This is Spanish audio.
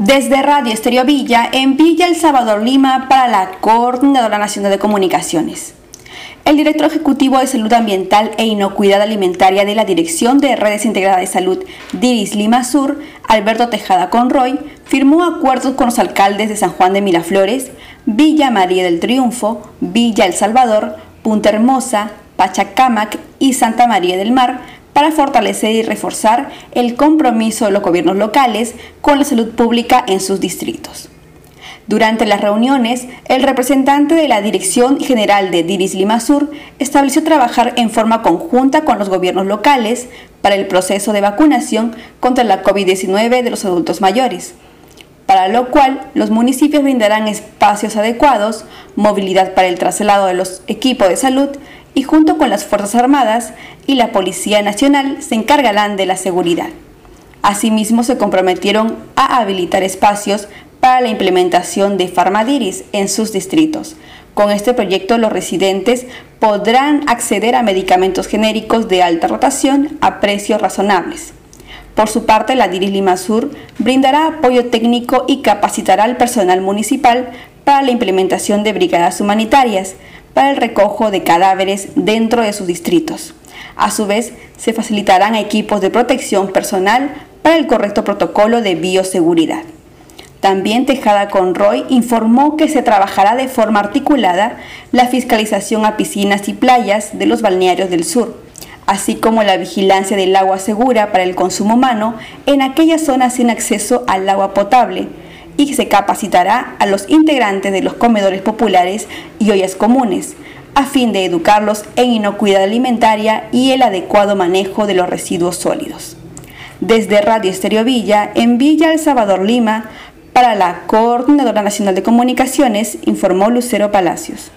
Desde Radio Estéreo Villa, en Villa El Salvador Lima, para la Coordinadora Nacional de Comunicaciones. El director ejecutivo de Salud Ambiental e Inocuidad Alimentaria de la Dirección de Redes Integradas de Salud Diris Lima Sur, Alberto Tejada Conroy, firmó acuerdos con los alcaldes de San Juan de Miraflores, Villa María del Triunfo, Villa El Salvador, Punta Hermosa, Pachacamac y Santa María del Mar para fortalecer y reforzar el compromiso de los gobiernos locales con la salud pública en sus distritos. Durante las reuniones, el representante de la Dirección General de Diris Lima Sur estableció trabajar en forma conjunta con los gobiernos locales para el proceso de vacunación contra la COVID-19 de los adultos mayores, para lo cual los municipios brindarán espacios adecuados, movilidad para el traslado de los equipos de salud y junto con las Fuerzas Armadas y la Policía Nacional se encargarán de la seguridad. Asimismo, se comprometieron a habilitar espacios para la implementación de Farmadiris en sus distritos. Con este proyecto, los residentes podrán acceder a medicamentos genéricos de alta rotación a precios razonables. Por su parte, la Diris Lima Sur brindará apoyo técnico y capacitará al personal municipal para la implementación de brigadas humanitarias, para el recojo de cadáveres dentro de sus distritos. A su vez, se facilitarán equipos de protección personal para el correcto protocolo de bioseguridad. También Tejada Conroy informó que se trabajará de forma articulada la fiscalización a piscinas y playas de los balnearios del sur, así como la vigilancia del agua segura para el consumo humano en aquellas zonas sin acceso al agua potable, y se capacitará a los integrantes de los comedores populares y ollas comunes, a fin de educarlos en inocuidad alimentaria y el adecuado manejo de los residuos sólidos. Desde Radio Estéreo Villa, en Villa El Salvador Lima, para la Coordinadora Nacional de Comunicaciones, informó Lucero Palacios.